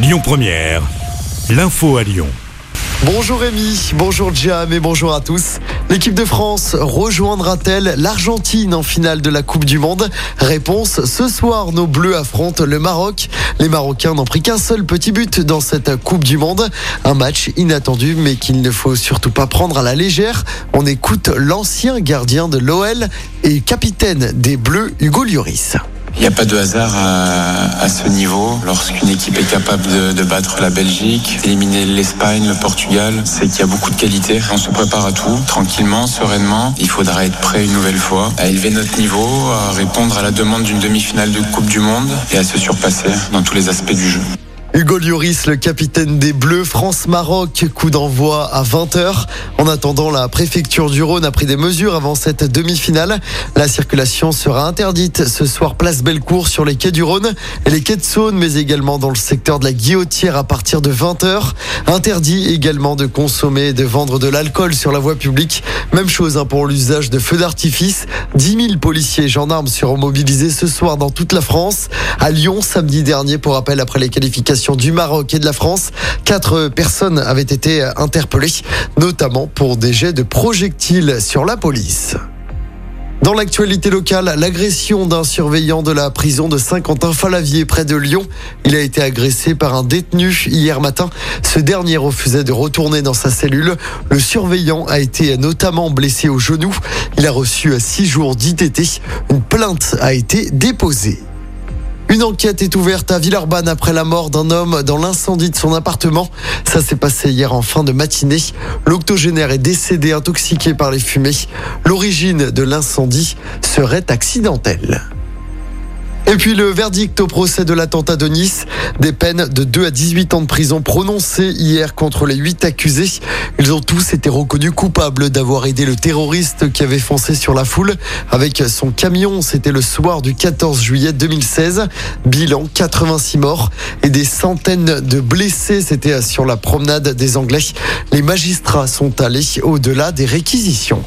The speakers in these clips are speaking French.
Lyon Première, l'info à Lyon. Bonjour Rémi, bonjour Jam et bonjour à tous. L'équipe de France rejoindra-t-elle l'Argentine en finale de la Coupe du Monde? Réponse, ce soir nos Bleus affrontent le Maroc. Les Marocains n'ont pris qu'un seul petit but dans cette Coupe du Monde. Un match inattendu mais qu'il ne faut surtout pas prendre à la légère. On écoute l'ancien gardien de l'OL et capitaine des Bleus, Hugo Lloris. Il n'y a pas de hasard à, ce niveau. Lorsqu'une équipe est capable de, de battre la Belgique, d'éliminer l'Espagne, le Portugal, c'est qu'il y a beaucoup de qualité. On se prépare à tout, tranquillement, sereinement. Il faudra être prêt une nouvelle fois à élever notre niveau, à répondre à la demande d'une demi-finale de Coupe du Monde et à se surpasser dans tous les aspects du jeu. Hugo Lloris, le capitaine des Bleus, France-Maroc, coup d'envoi à 20h. En attendant, la préfecture du Rhône a pris des mesures avant cette demi-finale. La circulation sera interdite ce soir place Bellecour sur les quais du Rhône et les quais de Saône, mais également dans le secteur de la Guillotière à partir de 20h. Interdit également de consommer et de vendre de l'alcool sur la voie publique. Même chose hein, pour l'usage de feux d'artifice. 10 000 policiers et gendarmes seront mobilisés ce soir dans toute la France. À Lyon, samedi dernier, pour rappel, après les qualifications du Maroc et de la France. Quatre personnes avaient été interpellées, notamment pour des jets de projectiles sur la police. Dans l'actualité locale, l'agression d'un surveillant de la prison de Saint-Quentin-Falavier près de Lyon. Il a été agressé par un détenu hier matin. Ce dernier refusait de retourner dans sa cellule. Le surveillant a été notamment blessé au genou. Il a reçu six jours d'ITT. Une plainte a été déposée. Une enquête est ouverte à Villeurbanne après la mort d'un homme dans l'incendie de son appartement. Ça s'est passé hier en fin de matinée. L'octogénaire est décédé intoxiqué par les fumées. L'origine de l'incendie serait accidentelle. Et puis le verdict au procès de l'attentat de Nice, des peines de 2 à 18 ans de prison prononcées hier contre les 8 accusés. Ils ont tous été reconnus coupables d'avoir aidé le terroriste qui avait foncé sur la foule avec son camion. C'était le soir du 14 juillet 2016. Bilan 86 morts et des centaines de blessés. C'était sur la promenade des Anglais. Les magistrats sont allés au-delà des réquisitions.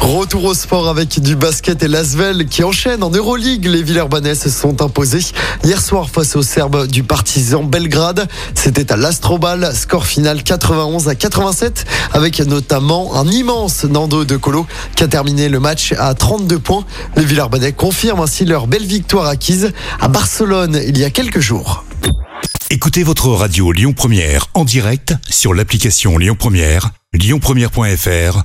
Retour au sport avec du basket et l'Asvel qui enchaîne en Euroleague. Les Villeurbanais se sont imposés hier soir face aux Serbes du Partizan Belgrade. C'était à l'Astrobal, score final 91 à 87 avec notamment un immense Nando de Colo qui a terminé le match à 32 points. Les Villeurbanais confirment ainsi leur belle victoire acquise à Barcelone il y a quelques jours. Écoutez votre radio Lyon Première en direct sur l'application Lyon Première, lyonpremière.fr